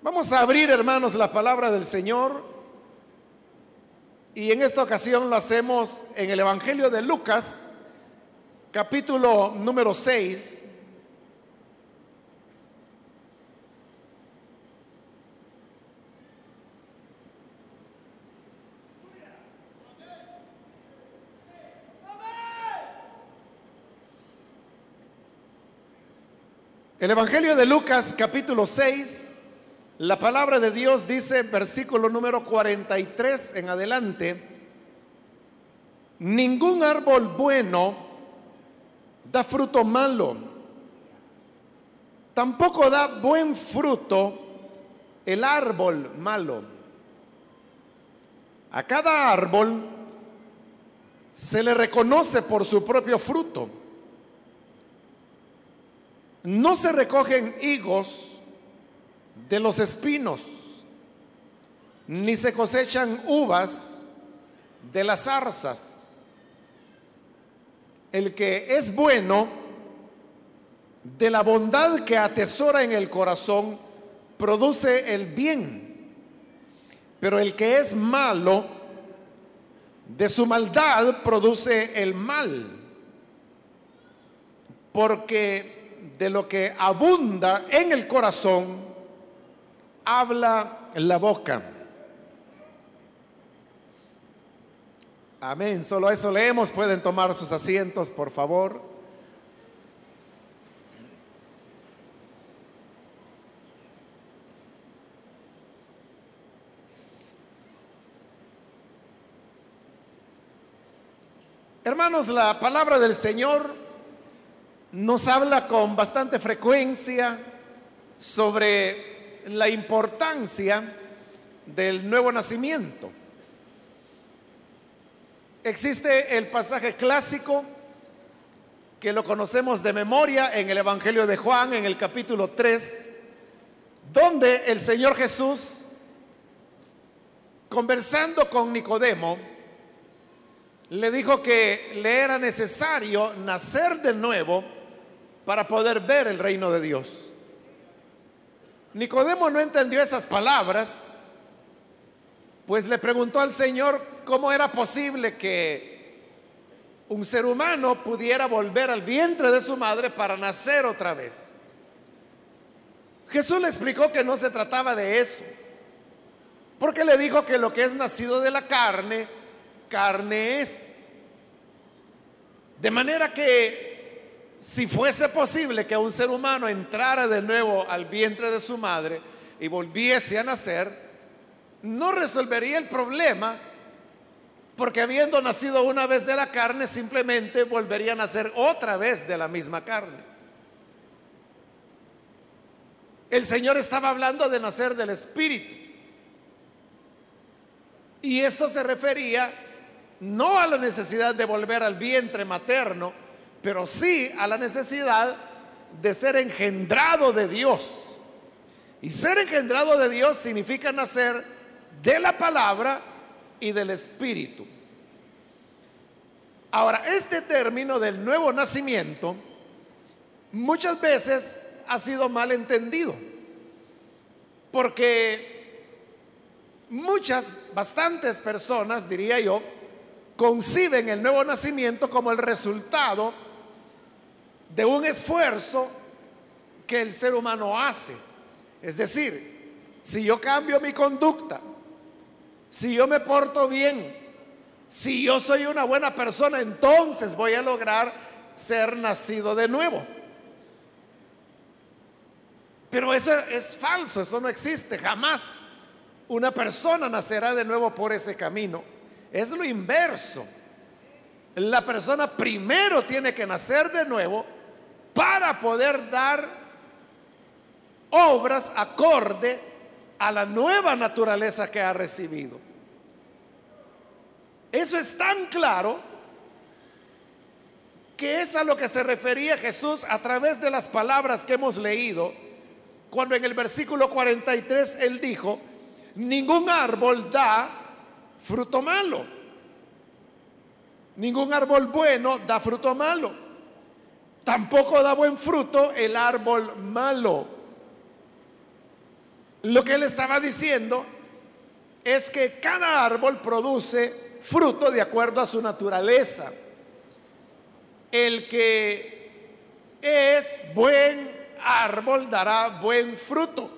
Vamos a abrir, hermanos, la palabra del Señor. Y en esta ocasión lo hacemos en el Evangelio de Lucas, capítulo número 6. El Evangelio de Lucas capítulo 6, la palabra de Dios dice, versículo número 43 en adelante, ningún árbol bueno da fruto malo, tampoco da buen fruto el árbol malo. A cada árbol se le reconoce por su propio fruto. No se recogen higos de los espinos, ni se cosechan uvas de las zarzas. El que es bueno, de la bondad que atesora en el corazón, produce el bien. Pero el que es malo, de su maldad produce el mal. Porque de lo que abunda en el corazón, habla la boca. Amén. Solo eso leemos. Pueden tomar sus asientos, por favor. Hermanos, la palabra del Señor nos habla con bastante frecuencia sobre la importancia del nuevo nacimiento. Existe el pasaje clásico que lo conocemos de memoria en el Evangelio de Juan, en el capítulo 3, donde el Señor Jesús, conversando con Nicodemo, le dijo que le era necesario nacer de nuevo para poder ver el reino de Dios. Nicodemo no entendió esas palabras, pues le preguntó al Señor cómo era posible que un ser humano pudiera volver al vientre de su madre para nacer otra vez. Jesús le explicó que no se trataba de eso, porque le dijo que lo que es nacido de la carne, carne es. De manera que si fuese posible que un ser humano entrara de nuevo al vientre de su madre y volviese a nacer, no resolvería el problema porque habiendo nacido una vez de la carne, simplemente volvería a nacer otra vez de la misma carne. El Señor estaba hablando de nacer del Espíritu. Y esto se refería no a la necesidad de volver al vientre materno, pero sí a la necesidad de ser engendrado de Dios. Y ser engendrado de Dios significa nacer de la palabra y del Espíritu. Ahora, este término del nuevo nacimiento muchas veces ha sido mal entendido, porque muchas, bastantes personas, diría yo, conciben el nuevo nacimiento como el resultado de un esfuerzo que el ser humano hace. Es decir, si yo cambio mi conducta, si yo me porto bien, si yo soy una buena persona, entonces voy a lograr ser nacido de nuevo. Pero eso es falso, eso no existe, jamás. Una persona nacerá de nuevo por ese camino. Es lo inverso. La persona primero tiene que nacer de nuevo para poder dar obras acorde a la nueva naturaleza que ha recibido. Eso es tan claro que es a lo que se refería Jesús a través de las palabras que hemos leído, cuando en el versículo 43 él dijo, ningún árbol da fruto malo, ningún árbol bueno da fruto malo. Tampoco da buen fruto el árbol malo. Lo que él estaba diciendo es que cada árbol produce fruto de acuerdo a su naturaleza. El que es buen árbol dará buen fruto.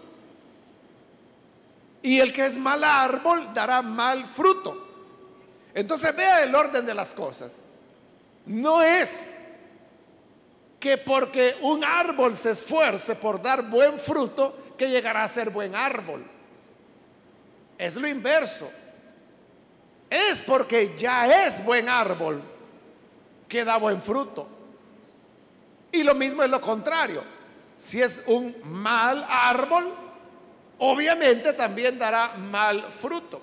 Y el que es mal árbol dará mal fruto. Entonces vea el orden de las cosas. No es que porque un árbol se esfuerce por dar buen fruto, que llegará a ser buen árbol. Es lo inverso. Es porque ya es buen árbol que da buen fruto. Y lo mismo es lo contrario. Si es un mal árbol, obviamente también dará mal fruto.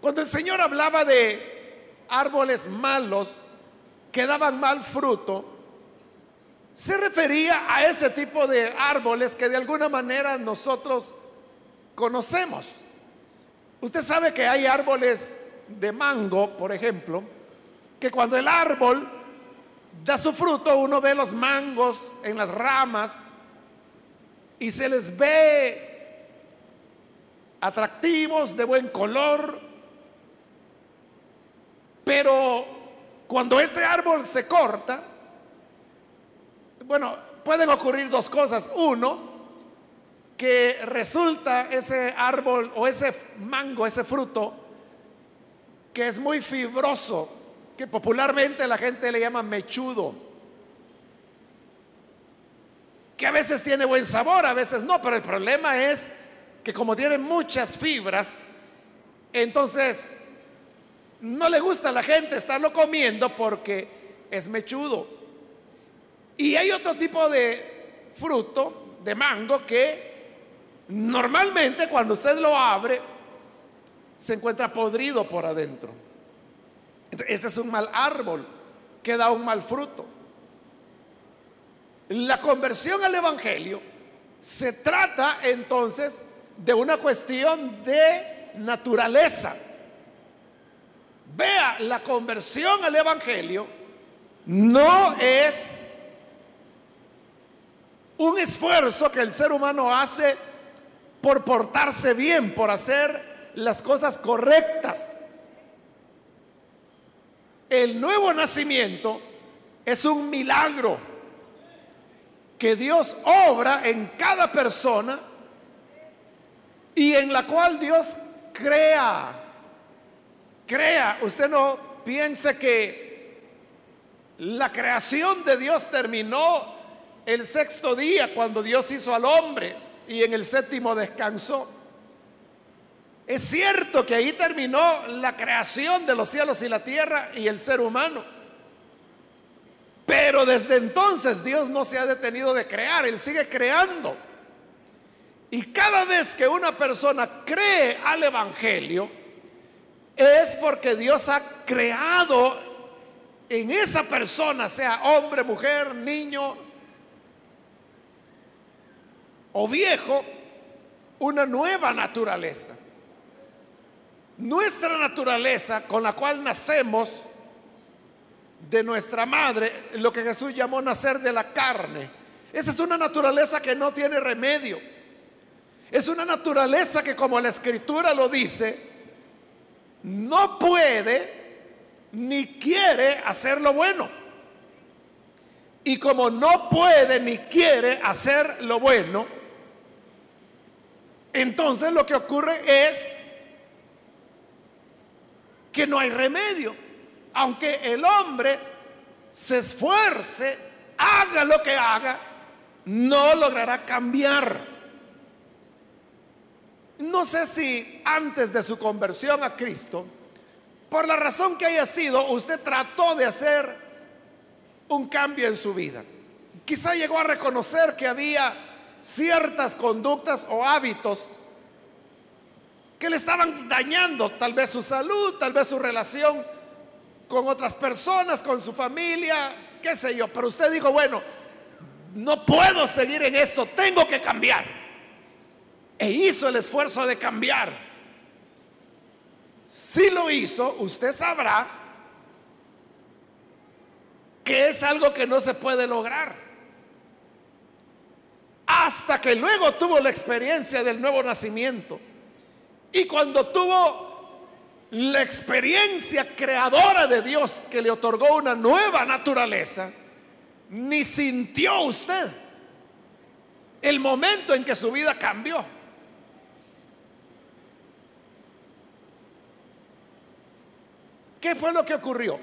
Cuando el Señor hablaba de árboles malos que daban mal fruto, se refería a ese tipo de árboles que de alguna manera nosotros conocemos. Usted sabe que hay árboles de mango, por ejemplo, que cuando el árbol da su fruto, uno ve los mangos en las ramas y se les ve atractivos, de buen color, pero cuando este árbol se corta, bueno, pueden ocurrir dos cosas. Uno, que resulta ese árbol o ese mango, ese fruto, que es muy fibroso, que popularmente la gente le llama mechudo, que a veces tiene buen sabor, a veces no, pero el problema es que como tiene muchas fibras, entonces no le gusta a la gente estarlo comiendo porque es mechudo. Y hay otro tipo de fruto, de mango, que normalmente cuando usted lo abre, se encuentra podrido por adentro. Ese es un mal árbol que da un mal fruto. La conversión al Evangelio se trata entonces de una cuestión de naturaleza. Vea, la conversión al Evangelio no es un esfuerzo que el ser humano hace por portarse bien, por hacer las cosas correctas. El nuevo nacimiento es un milagro que Dios obra en cada persona y en la cual Dios crea crea, usted no piense que la creación de Dios terminó el sexto día cuando Dios hizo al hombre y en el séptimo descansó. Es cierto que ahí terminó la creación de los cielos y la tierra y el ser humano. Pero desde entonces Dios no se ha detenido de crear, Él sigue creando. Y cada vez que una persona cree al Evangelio, es porque Dios ha creado en esa persona, sea hombre, mujer, niño o viejo, una nueva naturaleza. Nuestra naturaleza con la cual nacemos de nuestra madre, lo que Jesús llamó nacer de la carne, esa es una naturaleza que no tiene remedio. Es una naturaleza que como la escritura lo dice, no puede ni quiere hacer lo bueno. Y como no puede ni quiere hacer lo bueno, entonces lo que ocurre es que no hay remedio. Aunque el hombre se esfuerce, haga lo que haga, no logrará cambiar. No sé si antes de su conversión a Cristo, por la razón que haya sido, usted trató de hacer un cambio en su vida. Quizá llegó a reconocer que había ciertas conductas o hábitos que le estaban dañando tal vez su salud, tal vez su relación con otras personas, con su familia, qué sé yo. Pero usted dijo, bueno, no puedo seguir en esto, tengo que cambiar e hizo el esfuerzo de cambiar. Si lo hizo, usted sabrá que es algo que no se puede lograr. hasta que luego tuvo la experiencia del nuevo nacimiento. Y cuando tuvo la experiencia creadora de Dios que le otorgó una nueva naturaleza, ni sintió usted el momento en que su vida cambió. ¿Qué fue lo que ocurrió?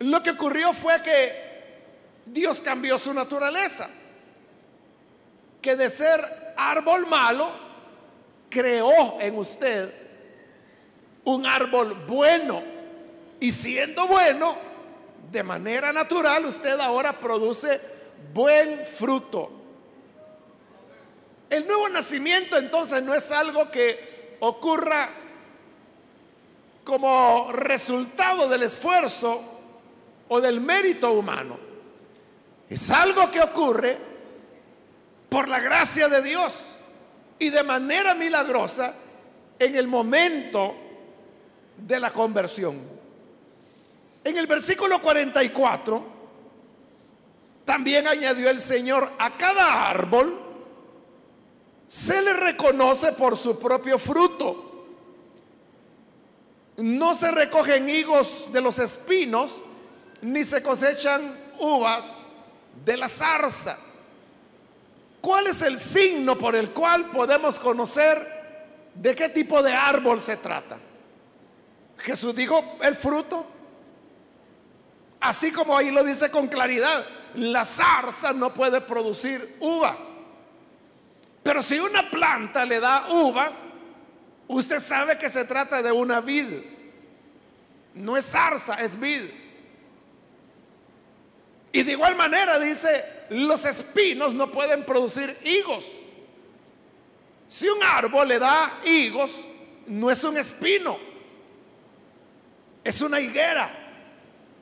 Lo que ocurrió fue que Dios cambió su naturaleza, que de ser árbol malo, creó en usted un árbol bueno. Y siendo bueno, de manera natural, usted ahora produce buen fruto. El nuevo nacimiento entonces no es algo que ocurra como resultado del esfuerzo o del mérito humano. Es algo que ocurre por la gracia de Dios y de manera milagrosa en el momento de la conversión. En el versículo 44 también añadió el Señor, a cada árbol se le reconoce por su propio fruto. No se recogen higos de los espinos, ni se cosechan uvas de la zarza. ¿Cuál es el signo por el cual podemos conocer de qué tipo de árbol se trata? Jesús dijo el fruto. Así como ahí lo dice con claridad, la zarza no puede producir uva. Pero si una planta le da uvas, Usted sabe que se trata de una vid. No es zarza, es vid. Y de igual manera dice, los espinos no pueden producir higos. Si un árbol le da higos, no es un espino, es una higuera.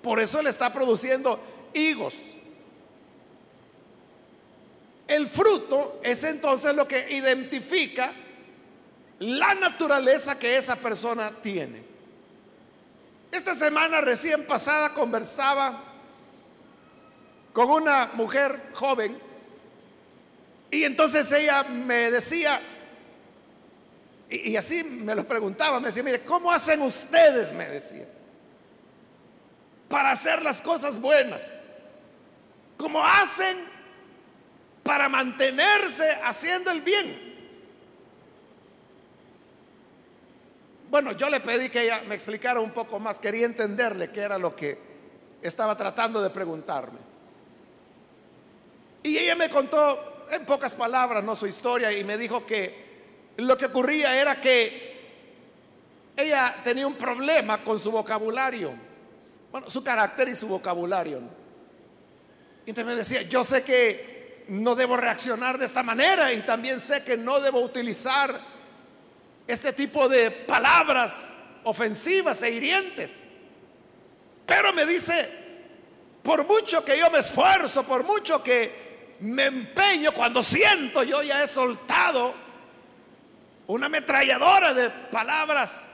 Por eso le está produciendo higos. El fruto es entonces lo que identifica la naturaleza que esa persona tiene. Esta semana recién pasada conversaba con una mujer joven y entonces ella me decía, y, así me lo preguntaba, me decía, mire, ¿cómo hacen ustedes? Me decía, para hacer las cosas buenas. ¿Cómo hacen para mantenerse haciendo el bien? Bueno, yo le pedí que ella me explicara un poco más, quería entenderle qué era lo que estaba tratando de preguntarme. Y ella me contó en pocas palabras, no su historia, y me dijo que lo que ocurría era que ella tenía un problema con su vocabulario, bueno, su carácter y su vocabulario. Y entonces me decía, yo sé que no debo reaccionar de esta manera y también sé que no debo utilizar este tipo de palabras ofensivas e hirientes. Pero me dice, por mucho que yo me esfuerzo, por mucho que me empeño, cuando siento yo ya he soltado una ametralladora de palabras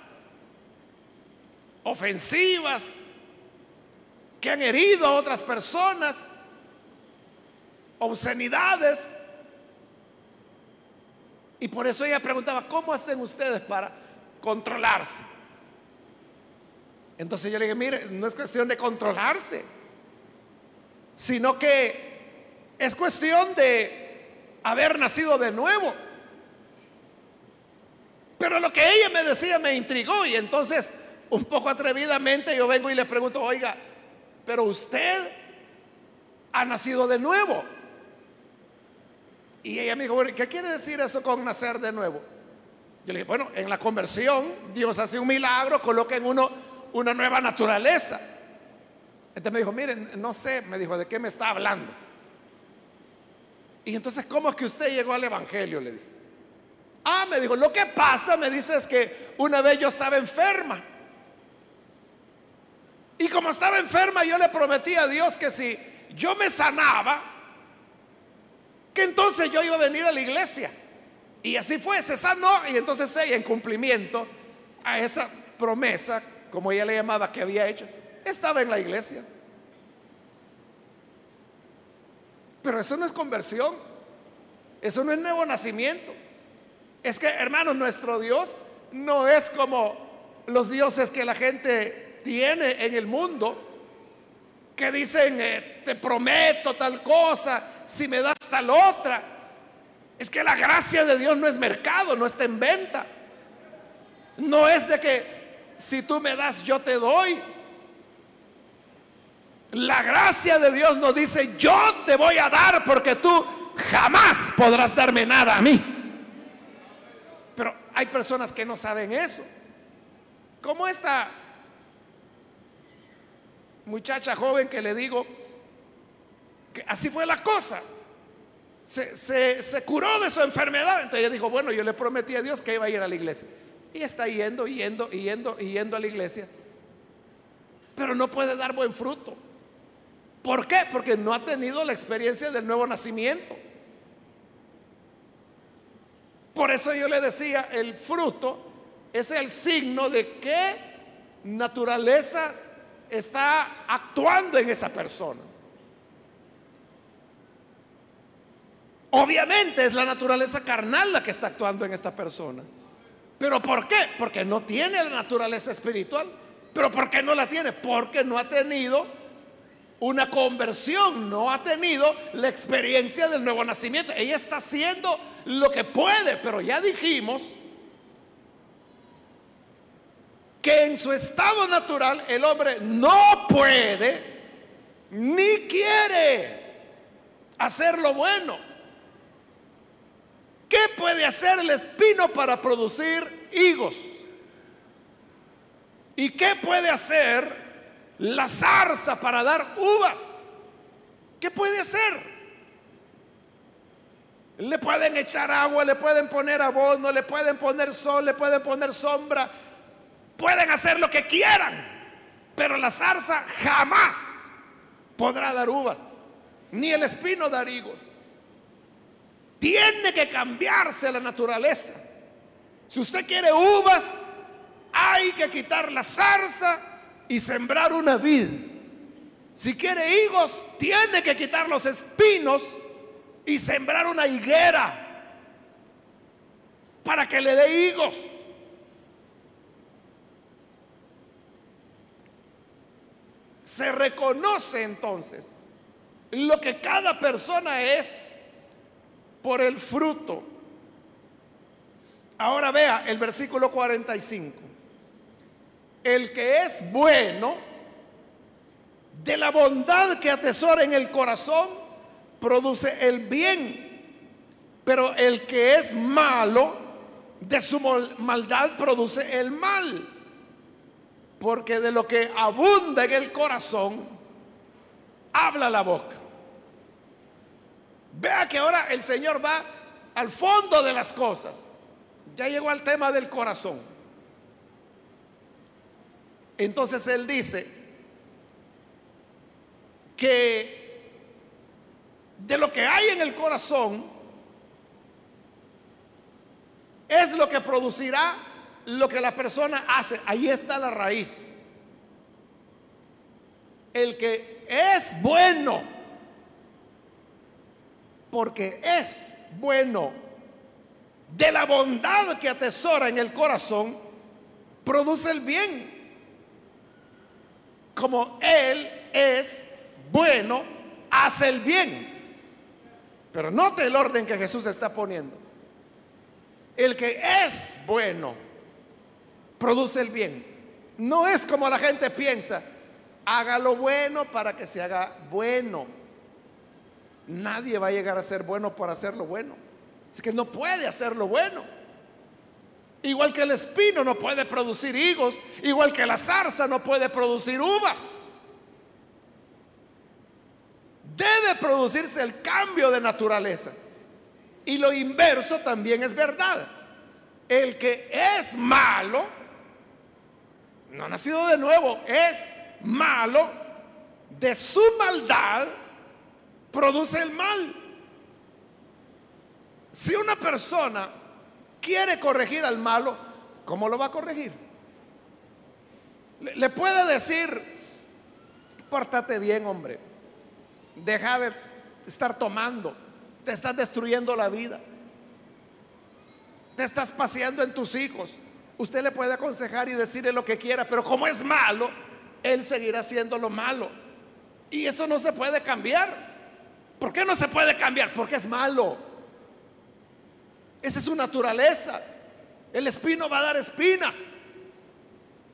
ofensivas que han herido a otras personas, obscenidades, y por eso ella preguntaba, ¿cómo hacen ustedes para controlarse? Entonces yo le dije, mire, no es cuestión de controlarse, sino que es cuestión de haber nacido de nuevo. Pero lo que ella me decía me intrigó y entonces un poco atrevidamente yo vengo y le pregunto, oiga, pero usted ha nacido de nuevo. Y ella me dijo, ¿qué quiere decir eso con nacer de nuevo? Yo le dije, bueno, en la conversión Dios hace un milagro, coloca en uno una nueva naturaleza. Entonces me dijo, miren, no sé, me dijo, ¿de qué me está hablando? Y entonces, ¿cómo es que usted llegó al Evangelio? Le dije. Ah, me dijo, lo que pasa, me dice, es que una vez yo estaba enferma. Y como estaba enferma, yo le prometí a Dios que si yo me sanaba, que entonces yo iba a venir a la iglesia. Y así fue, se sanó y entonces ella en cumplimiento a esa promesa, como ella le llamaba que había hecho, estaba en la iglesia. Pero eso no es conversión. Eso no es nuevo nacimiento. Es que, hermanos, nuestro Dios no es como los dioses que la gente tiene en el mundo, que dicen, eh, te prometo tal cosa, si me das tal otra. Es que la gracia de Dios no es mercado, no está en venta. No es de que si tú me das, yo te doy. La gracia de Dios nos dice, yo te voy a dar porque tú jamás podrás darme nada a mí. Pero hay personas que no saben eso. Como esta muchacha joven que le digo que así fue la cosa. Se, se, curó de su enfermedad. Entonces ella dijo, bueno, yo le prometí a Dios que iba a ir a la iglesia. Y está yendo, yendo, yendo, yendo a la iglesia. Pero no puede dar buen fruto. ¿Por qué? Porque no ha tenido la experiencia del nuevo nacimiento. Por eso yo le decía, el fruto es el signo de qué naturaleza está actuando en esa persona. Obviamente es la naturaleza carnal la que está actuando en esta persona. ¿Pero por qué? Porque no tiene la naturaleza espiritual. ¿Pero por qué no la tiene? Porque no ha tenido una conversión, no ha tenido la experiencia del nuevo nacimiento. Ella está haciendo lo que puede, pero ya dijimos que en su estado natural el hombre no puede ni quiere hacer lo bueno. ¿Qué puede hacer el espino para producir higos? ¿Y qué puede hacer la zarza para dar uvas. ¿Qué puede hacer? Le pueden echar agua, le pueden poner abono, le pueden poner sol, le pueden poner sombra. Pueden hacer lo que quieran, pero la zarza jamás podrá dar uvas, ni el espino dar higos. Tiene que cambiarse la naturaleza. Si usted quiere uvas, hay que quitar la zarza y sembrar una vid. Si quiere higos, tiene que quitar los espinos y sembrar una higuera para que le dé higos. Se reconoce entonces lo que cada persona es por el fruto. Ahora vea el versículo 45 el que es bueno, de la bondad que atesora en el corazón, produce el bien. Pero el que es malo, de su maldad produce el mal. Porque de lo que abunda en el corazón, habla la boca. Vea que ahora el Señor va al fondo de las cosas. Ya llegó al tema del corazón. Entonces él dice que de lo que hay en el corazón es lo que producirá lo que la persona hace. Ahí está la raíz. El que es bueno, porque es bueno, de la bondad que atesora en el corazón, produce el bien como Él es bueno, hace el bien. Pero note el orden que Jesús está poniendo. El que es bueno, produce el bien. No es como la gente piensa, haga lo bueno para que se haga bueno. Nadie va a llegar a ser bueno por hacer lo bueno. Es que no puede hacer lo bueno. Igual que el espino no puede producir higos, igual que la zarza no puede producir uvas. Debe producirse el cambio de naturaleza. Y lo inverso también es verdad. El que es malo, no ha nacido de nuevo, es malo, de su maldad produce el mal. Si una persona quiere corregir al malo, ¿cómo lo va a corregir? Le, puede decir, pórtate bien, hombre, deja de estar tomando, te estás destruyendo la vida, te estás paseando en tus hijos. Usted le puede aconsejar y decirle lo que quiera, pero como es malo, él seguirá haciendo lo malo. Y eso no se puede cambiar. ¿Por qué no se puede cambiar? Porque es malo. Esa es su naturaleza. El espino va a dar espinas.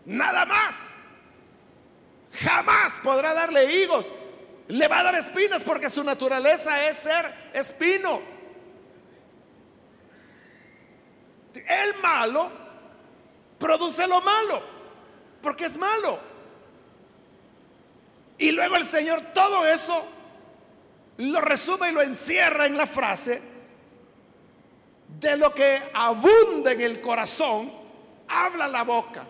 Nada más. Jamás podrá darle higos. Le va a dar espinas porque su naturaleza es ser espino. El malo produce lo malo porque es malo. Y luego el Señor todo eso lo resume y lo encierra en la frase de lo que abunda en el corazón, habla la boca.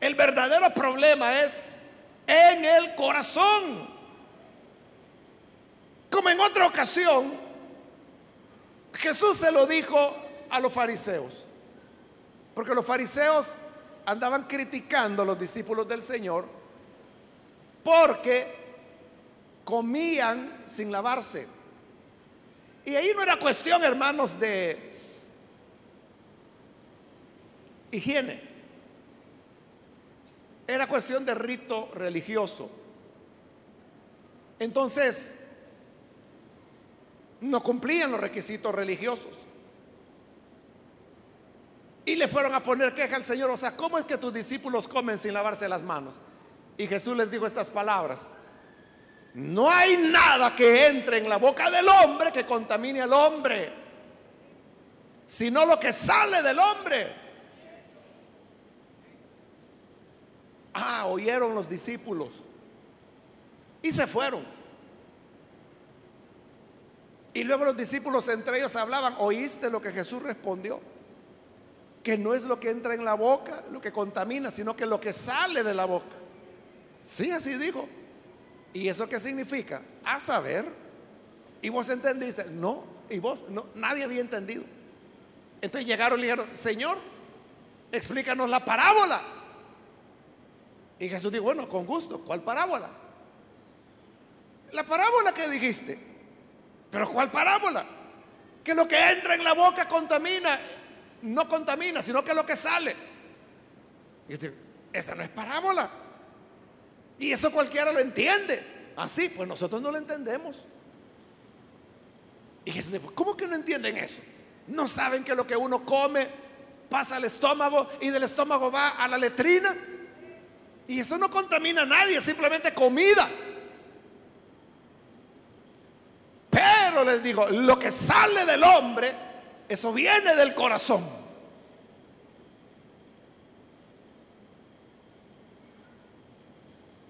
El verdadero problema es en el corazón. Como en otra ocasión, Jesús se lo dijo a los fariseos, porque los fariseos andaban criticando a los discípulos del Señor porque comían sin lavarse. Y ahí no era cuestión, hermanos, de higiene. Era cuestión de rito religioso. Entonces, no cumplían los requisitos religiosos. Y le fueron a poner queja al Señor. O sea, ¿cómo es que tus discípulos comen sin lavarse las manos? Y Jesús les dijo estas palabras. No hay nada que entre en la boca del hombre que contamine al hombre, sino lo que sale del hombre. Ah, oyeron los discípulos y se fueron. Y luego los discípulos entre ellos hablaban, ¿oíste lo que Jesús respondió? Que no es lo que entra en la boca lo que contamina, sino que lo que sale de la boca. Sí, así dijo. ¿Y eso qué significa? A saber. ¿Y vos entendiste? No. ¿Y vos? No, nadie había entendido. Entonces llegaron y dijeron, Señor, explícanos la parábola. Y Jesús dijo, bueno, con gusto, ¿cuál parábola? La parábola que dijiste. Pero ¿cuál parábola? Que lo que entra en la boca contamina, no contamina, sino que lo que sale. Esa no es parábola. Y eso cualquiera lo entiende. Así, pues nosotros no lo entendemos. Y Jesús dijo, ¿cómo que no entienden eso? ¿No saben que lo que uno come pasa al estómago y del estómago va a la letrina? Y eso no contamina a nadie, simplemente comida. Pero les digo, lo que sale del hombre, eso viene del corazón.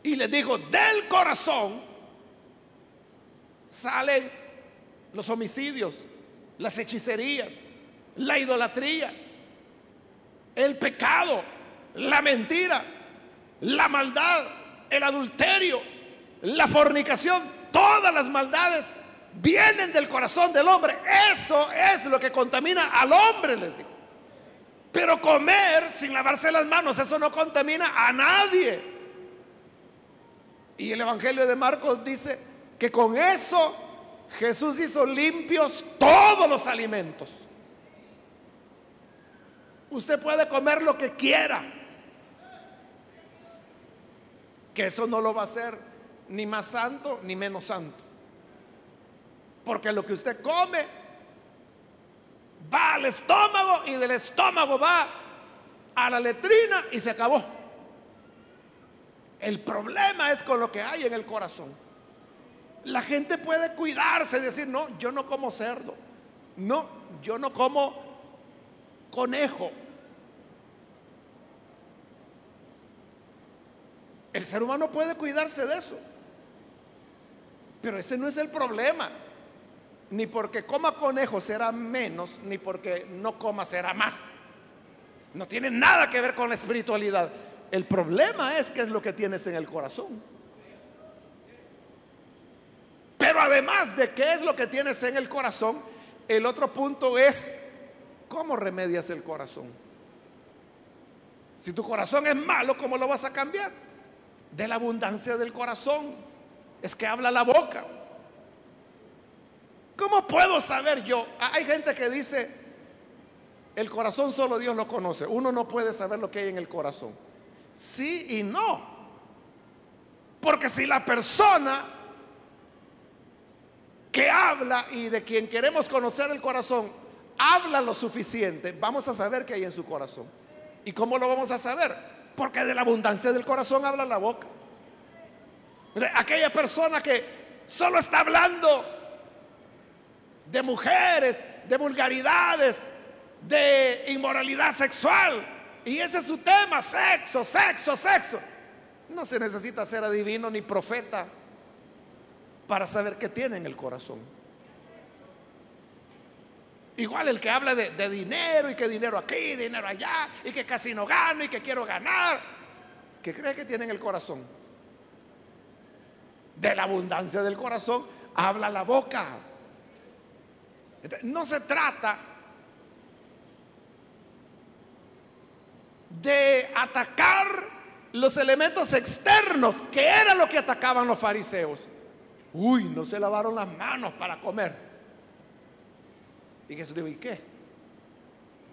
Y les digo, del corazón salen los homicidios, las hechicerías, la idolatría, el pecado, la mentira, la maldad, el adulterio, la fornicación, todas las maldades vienen del corazón del hombre. Eso es lo que contamina al hombre, les digo. Pero comer sin lavarse las manos, eso no contamina a nadie. Y el Evangelio de Marcos dice que con eso Jesús hizo limpios todos los alimentos. Usted puede comer lo que quiera. Que eso no lo va a hacer ni más santo ni menos santo. Porque lo que usted come va al estómago y del estómago va a la letrina y se acabó. El problema es con lo que hay en el corazón. La gente puede cuidarse y decir, no, yo no como cerdo. No, yo no como conejo. El ser humano puede cuidarse de eso. Pero ese no es el problema. Ni porque coma conejo será menos, ni porque no coma será más. No tiene nada que ver con la espiritualidad. El problema es qué es lo que tienes en el corazón. Pero además de qué es lo que tienes en el corazón, el otro punto es cómo remedias el corazón. Si tu corazón es malo, ¿cómo lo vas a cambiar? De la abundancia del corazón. Es que habla la boca. ¿Cómo puedo saber yo? Hay gente que dice, el corazón solo Dios lo conoce. Uno no puede saber lo que hay en el corazón. Sí y no. Porque si la persona que habla y de quien queremos conocer el corazón habla lo suficiente, vamos a saber qué hay en su corazón. ¿Y cómo lo vamos a saber? Porque de la abundancia del corazón habla la boca. Aquella persona que solo está hablando de mujeres, de vulgaridades, de inmoralidad sexual. Y ese es su tema, sexo, sexo, sexo. No se necesita ser adivino ni profeta para saber qué tiene en el corazón. Igual el que habla de, dinero y que dinero aquí, dinero allá, y que casi no gano y que quiero ganar. ¿Qué cree que tiene en el corazón? De la abundancia del corazón habla la boca. No se trata de atacar los elementos externos, que era lo que atacaban los fariseos. Uy, no se lavaron las manos para comer. Y Jesús dijo, ¿y qué?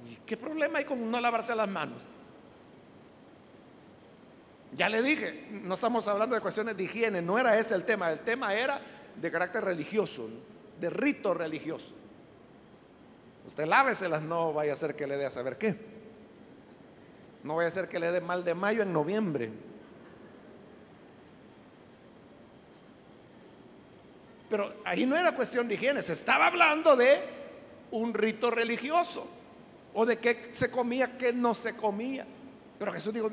¿Y qué problema hay con no lavarse las manos? Ya le dije, no estamos hablando de cuestiones de higiene, no era ese el tema, el tema era de carácter religioso, de rito religioso. Usted láveselas, no vaya a ser que le dé a saber qué. No vaya a ser que le dé mal de mayo en noviembre. Pero ahí no era cuestión de higiene, se estaba hablando de un rito religioso o de qué se comía, qué no se comía. Pero Jesús dijo,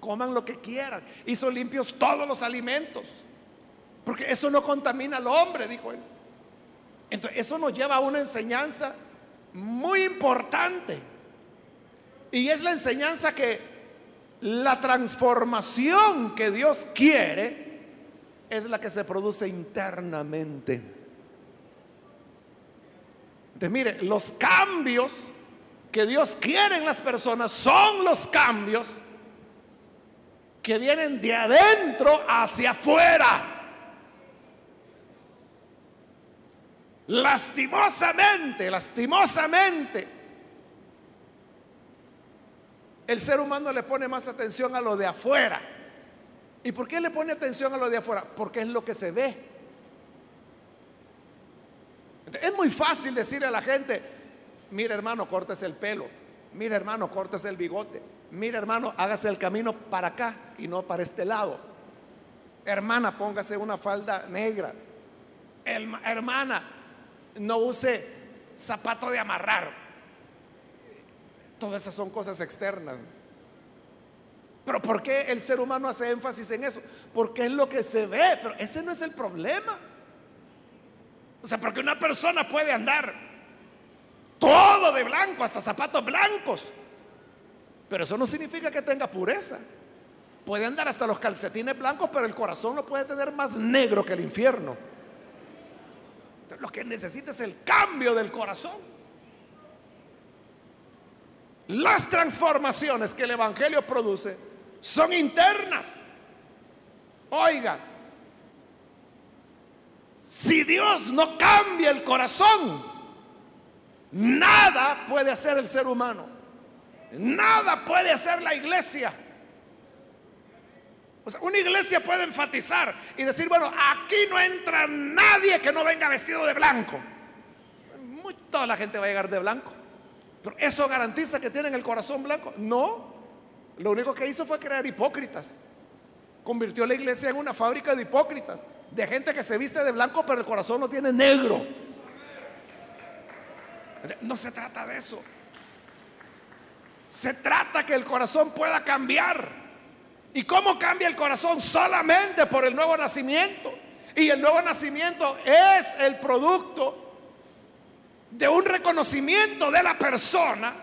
coman lo que quieran. Hizo limpios todos los alimentos, porque eso no contamina al hombre, dijo él. Entonces, eso nos lleva a una enseñanza muy importante. Y es la enseñanza que la transformación que Dios quiere es la que se produce internamente. Entonces, mire, los cambios que Dios quiere en las personas son los cambios que vienen de adentro hacia afuera. Lastimosamente, lastimosamente, el ser humano le pone más atención a lo de afuera. ¿Y por qué le pone atención a lo de afuera? Porque es lo que se ve. Es muy fácil decirle a la gente, mira hermano, cortes el pelo, mira hermano, cortes el bigote, mira hermano, hágase el camino para acá y no para este lado. Hermana, póngase una falda negra. hermana, no use zapato de amarrar. Todas esas son cosas externas. Pero ¿por qué el ser humano hace énfasis en eso? Porque es lo que se ve, pero ese no es el problema. O sea, porque una persona puede andar todo de blanco, hasta zapatos blancos. Pero eso no significa que tenga pureza. Puede andar hasta los calcetines blancos, pero el corazón lo puede tener más negro que el infierno. Lo que necesita es el cambio del corazón. Las transformaciones que el Evangelio produce son internas. Oiga, si Dios no cambia el corazón, nada puede hacer el ser humano. Nada puede hacer la iglesia. O sea, una iglesia puede enfatizar y decir, bueno, aquí no entra nadie que no venga vestido de blanco. toda la gente va a llegar de blanco. Pero ¿eso garantiza que tienen el corazón blanco? No. Lo único que hizo fue crear hipócritas. Convirtió la iglesia en una fábrica de hipócritas. De gente que se viste de blanco pero el corazón lo tiene negro. No se trata de eso. Se trata que el corazón pueda cambiar. ¿Y cómo cambia el corazón? Solamente por el nuevo nacimiento. Y el nuevo nacimiento es el producto de un reconocimiento de la persona,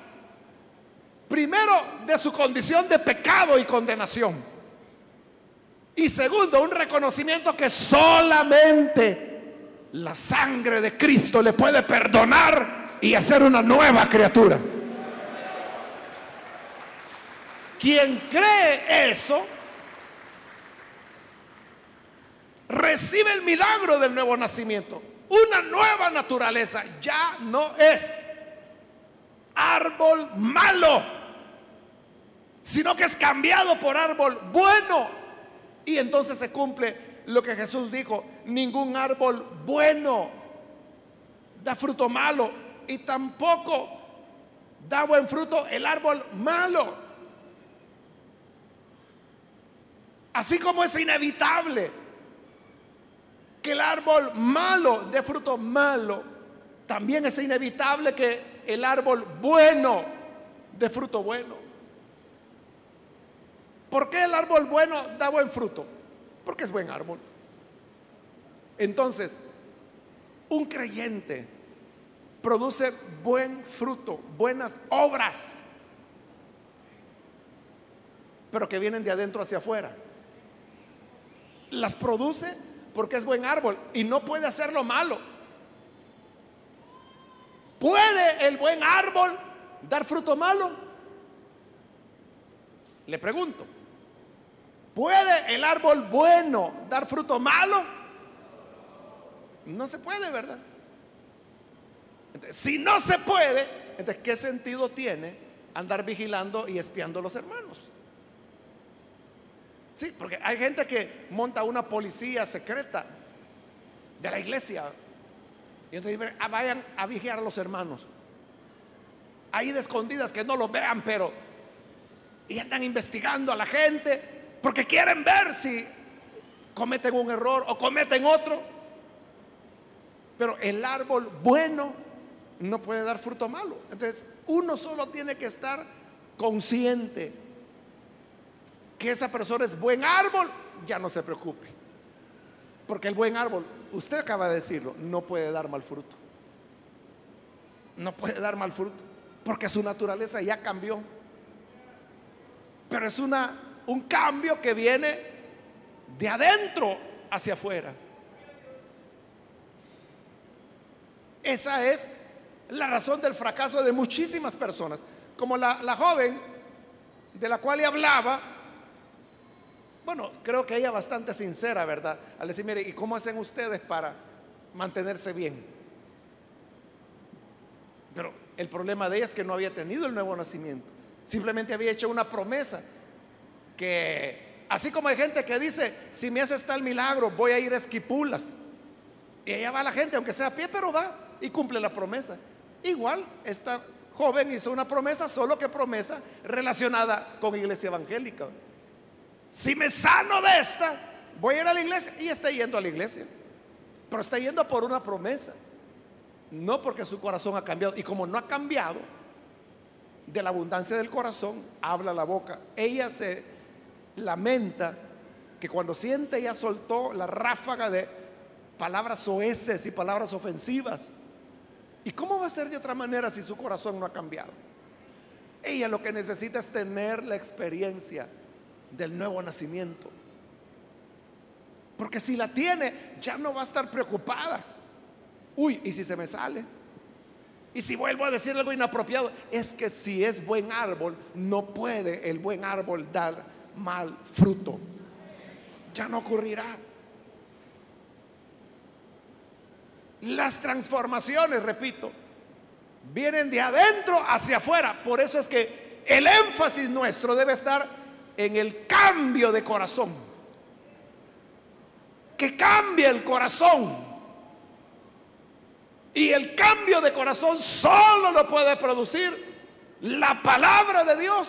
primero de su condición de pecado y condenación. Y segundo, un reconocimiento que solamente la sangre de Cristo le puede perdonar y hacer una nueva criatura. Quien cree eso, recibe el milagro del nuevo nacimiento. una nueva naturaleza. Ya no es árbol malo, sino que es cambiado por árbol bueno. Y entonces se cumple lo que Jesús dijo, ningún árbol bueno da fruto malo y tampoco da buen fruto el árbol malo. Así como es inevitable que el árbol malo dé fruto malo, también es inevitable que el árbol bueno dé fruto bueno. ¿Por qué el árbol bueno da buen fruto? Porque es buen árbol. Entonces, un creyente produce buen fruto, buenas obras, pero que vienen de adentro hacia afuera. Las produce porque es buen árbol y no puede hacerlo malo. ¿Puede el buen árbol dar fruto malo? Le pregunto. ¿Puede el árbol bueno dar fruto malo? No se puede, ¿verdad? si no se puede, entonces ¿qué sentido tiene andar vigilando y espiando a los hermanos? Sí, porque hay gente que monta una policía secreta de la iglesia. Y entonces ah, vayan a vigilar a los hermanos. Ahí de escondidas que no los vean, pero... Y andan investigando a la gente porque quieren ver si cometen un error o cometen otro. Pero el árbol bueno no puede dar fruto malo. Entonces, uno solo tiene que estar consciente que esa persona es buen árbol, ya no se preocupe. Porque el buen árbol, usted acaba de decirlo, no puede dar mal fruto. No puede dar mal fruto, porque su naturaleza ya cambió. Pero es una, un cambio que viene de adentro hacia afuera. Esa es la razón del fracaso de muchísimas personas. Como la, la joven de la cual le hablaba, bueno, creo que ella bastante sincera, ¿verdad? Al decir, mire, ¿y cómo hacen ustedes para mantenerse bien? Pero el problema de ella es que no había tenido el nuevo nacimiento. Simplemente había hecho una promesa que, así como hay gente que dice, si me haces tal milagro, voy a ir a Esquipulas. Y allá va la gente, aunque sea a pie, pero va y cumple la promesa. Igual, esta joven hizo una promesa, solo que promesa relacionada con iglesia evangélica. Si me sano de esta, voy a ir a la iglesia. Y está yendo a la iglesia. Pero está yendo por una promesa. No porque su corazón ha cambiado. Y como no ha cambiado, de la abundancia del corazón habla la boca. Ella se lamenta que cuando siente ella soltó la ráfaga de palabras soeces y palabras ofensivas. ¿Y cómo va a ser de otra manera si su corazón no ha cambiado? Ella lo que necesita es tener la experiencia del nuevo nacimiento. Porque si la tiene, ya no va a estar preocupada. Uy, ¿y si se me sale? Y si vuelvo a decir algo inapropiado, es que si es buen árbol, no puede el buen árbol dar mal fruto. Ya no ocurrirá. Las transformaciones, repito, vienen de adentro hacia afuera. Por eso es que el énfasis nuestro debe estar en el cambio de corazón. Que cambie el corazón. Y el cambio de corazón solo lo puede producir la palabra de Dios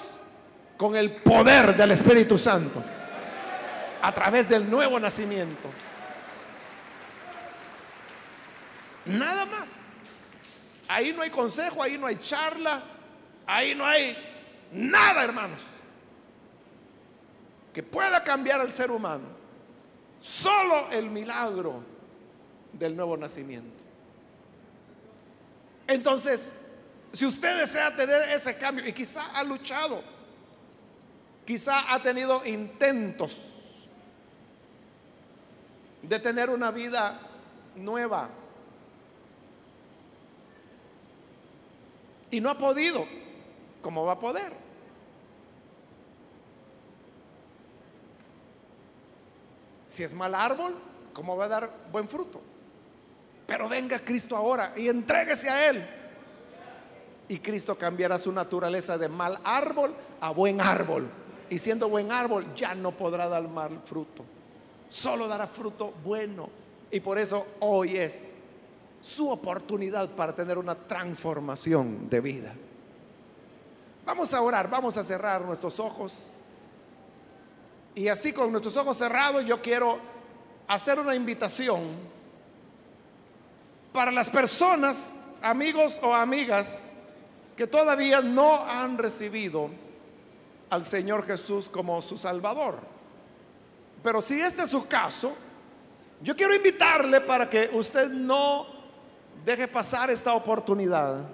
con el poder del Espíritu Santo a través del nuevo nacimiento. Nada más. Ahí no hay consejo, ahí no hay charla, ahí no hay nada, hermanos que pueda cambiar al ser humano. Solo el milagro del nuevo nacimiento. Entonces, si usted desea tener ese cambio y quizá ha luchado, quizá ha tenido intentos de tener una vida nueva y no ha podido, ¿cómo va a poder? Si es mal árbol, ¿cómo va a dar buen fruto? Pero venga Cristo ahora y entréguese a Él. Y Cristo cambiará su naturaleza de mal árbol a buen árbol. Y siendo buen árbol ya no podrá dar mal fruto. Solo dará fruto bueno. Y por eso hoy es su oportunidad para tener una transformación de vida. Vamos a orar, vamos a cerrar nuestros ojos. Y así con nuestros ojos cerrados yo quiero hacer una invitación para las personas, amigos o amigas, que todavía no han recibido al Señor Jesús como su Salvador. Pero si este es su caso, yo quiero invitarle para que usted no deje pasar esta oportunidad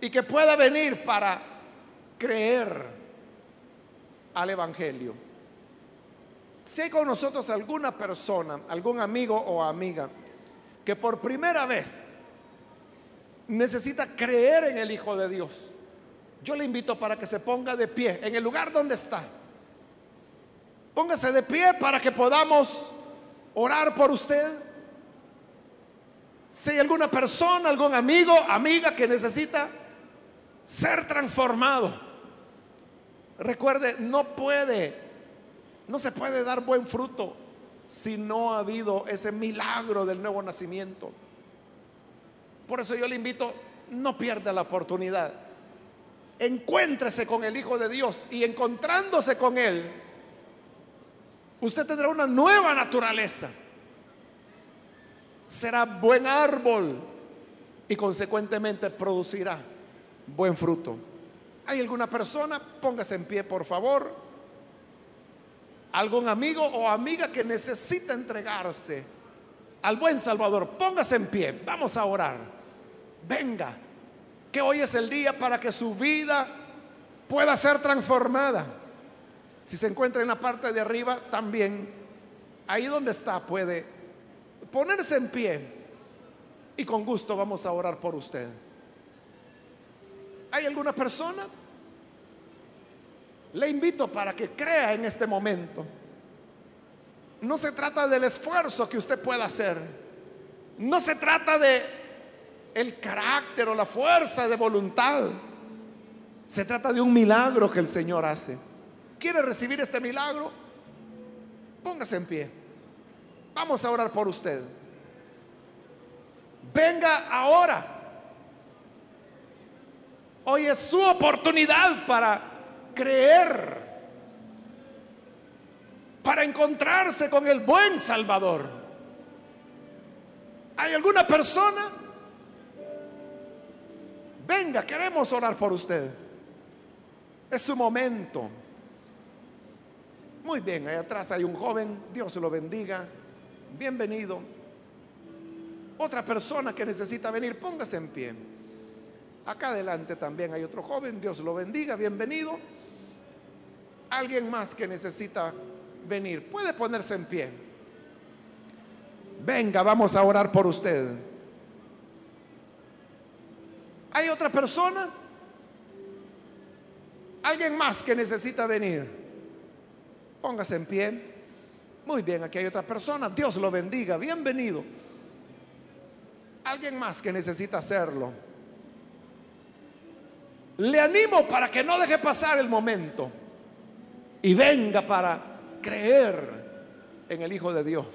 y que pueda venir para creer al Evangelio. Si hay con nosotros alguna persona, algún amigo o amiga, que por primera vez necesita creer en el Hijo de Dios, yo le invito para que se ponga de pie en el lugar donde está. Póngase de pie para que podamos orar por usted. Si hay alguna persona, algún amigo, amiga que necesita ser transformado, recuerde, no puede, no se puede dar buen fruto si no ha habido ese milagro del nuevo nacimiento. Por eso yo le invito, no pierda la oportunidad. Encuéntrese con el Hijo de Dios y encontrándose con Él, usted tendrá una nueva naturaleza será buen árbol y consecuentemente producirá buen fruto. ¿Hay alguna persona? Póngase en pie, por favor. ¿Algún amigo o amiga que necesita entregarse al buen Salvador? Póngase en pie. Vamos a orar. Venga, que hoy es el día para que su vida pueda ser transformada. Si se encuentra en la parte de arriba, también ahí donde está puede ponerse en pie y con gusto vamos a orar por usted. ¿Hay alguna persona? Le invito para que crea en este momento. No se trata del esfuerzo que usted pueda hacer. No se trata de el carácter o la fuerza de voluntad. Se trata de un milagro que el Señor hace. ¿Quiere recibir este milagro? Póngase en pie. Vamos a orar por usted. Venga ahora. Hoy es su oportunidad para creer, para encontrarse con el buen Salvador. ¿Hay alguna persona? Venga, queremos orar por usted. Es su momento. Muy bien, ahí atrás hay un joven, Dios lo bendiga bienvenido. Otra persona que necesita venir, póngase en pie. Acá adelante también hay otro joven, Dios lo bendiga, bienvenido. Alguien más que necesita venir, puede ponerse en pie. Venga, vamos a orar por usted. ¿Hay otra persona? ¿Alguien más que necesita venir? Póngase en pie. Muy bien, aquí hay otra persona. Dios lo bendiga. Bienvenido. Alguien más que necesita hacerlo. Le animo para que no deje pasar el momento y venga para creer en el Hijo de Dios.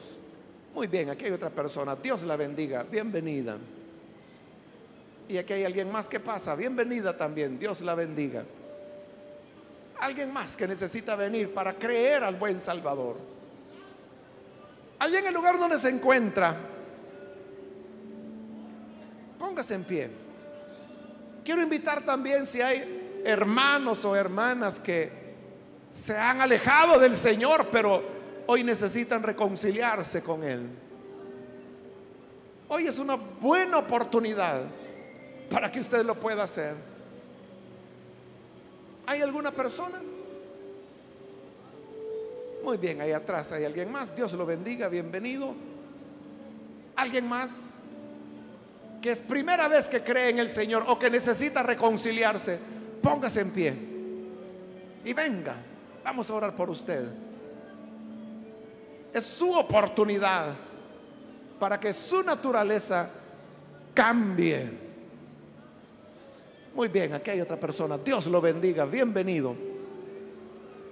Muy bien, aquí hay otra persona. Dios la bendiga. Bienvenida. Y aquí hay alguien más que pasa. Bienvenida también. Dios la bendiga. Alguien más que necesita venir para creer al buen Salvador. Allí en el lugar donde se encuentra, póngase en pie. Quiero invitar también si hay hermanos o hermanas que se han alejado del Señor, pero hoy necesitan reconciliarse con Él. Hoy es una buena oportunidad para que usted lo pueda hacer. ¿Hay alguna persona? Muy bien, ahí atrás hay alguien más. Dios lo bendiga, bienvenido. ¿Alguien más? Que es primera vez que cree en el Señor o que necesita reconciliarse. Póngase en pie. Y venga, vamos a orar por usted. Es su oportunidad para que su naturaleza cambie. Muy bien, aquí hay otra persona. Dios lo bendiga. Bienvenido.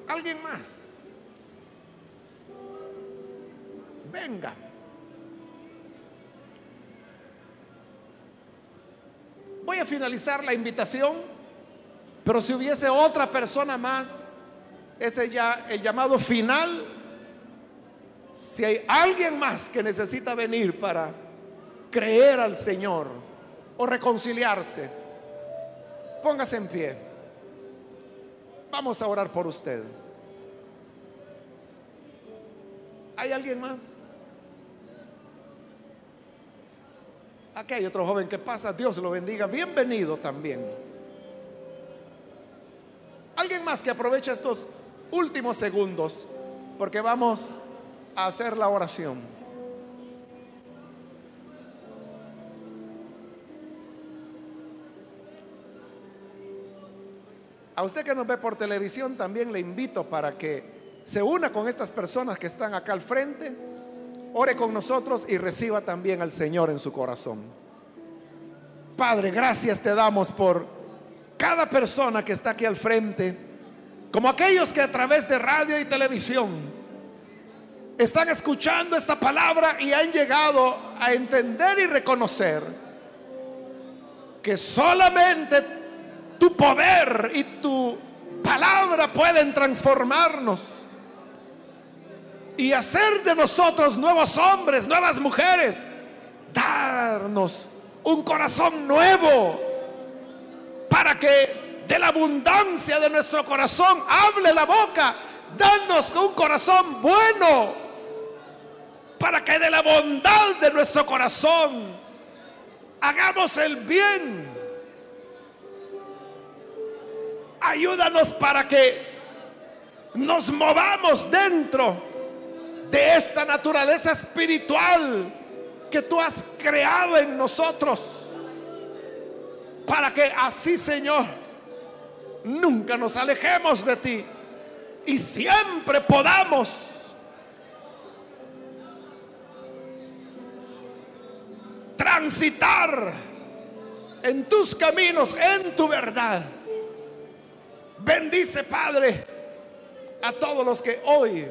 ¿Alguien más? Venga. Voy a finalizar la invitación, pero si hubiese otra persona más, ese ya el llamado final. Si hay alguien más que necesita venir para creer al Señor o reconciliarse, póngase en pie. Vamos a orar por usted. ¿Hay alguien más? Aquí hay otro joven que pasa, Dios lo bendiga, bienvenido también. Alguien más que aproveche estos últimos segundos, porque vamos a hacer la oración. A usted que nos ve por televisión también le invito para que se una con estas personas que están acá al frente, ore con nosotros y reciba también al Señor en su corazón. Padre, gracias te damos por cada persona que está aquí al frente, como aquellos que a través de radio y televisión están escuchando esta palabra y han llegado a entender y reconocer que solamente tu poder y tu palabra pueden transformarnos y hacer de nosotros nuevos hombres, nuevas mujeres, darnos un corazón nuevo para que de la abundancia de nuestro corazón hable la boca. Danos un corazón bueno para que de la bondad de nuestro corazón hagamos el bien. Ayúdanos para que nos movamos dentro de esta naturaleza espiritual que tú has creado en nosotros. Para que así, Señor, nunca nos alejemos de ti y siempre podamos transitar en tus caminos, en tu verdad. Bendice, Padre, a todos los que hoy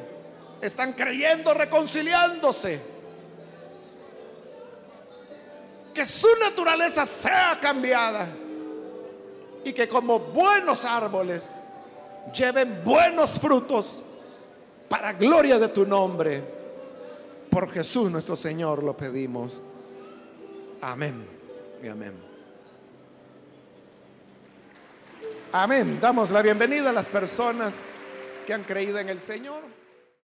están creyendo, reconciliándose. Que su naturaleza sea cambiada y que como buenos árboles lleven buenos frutos para gloria de tu nombre. Por Jesús nuestro Señor lo pedimos. Amén y amén. Amén. Damos la bienvenida a las personas que han creído en el Señor.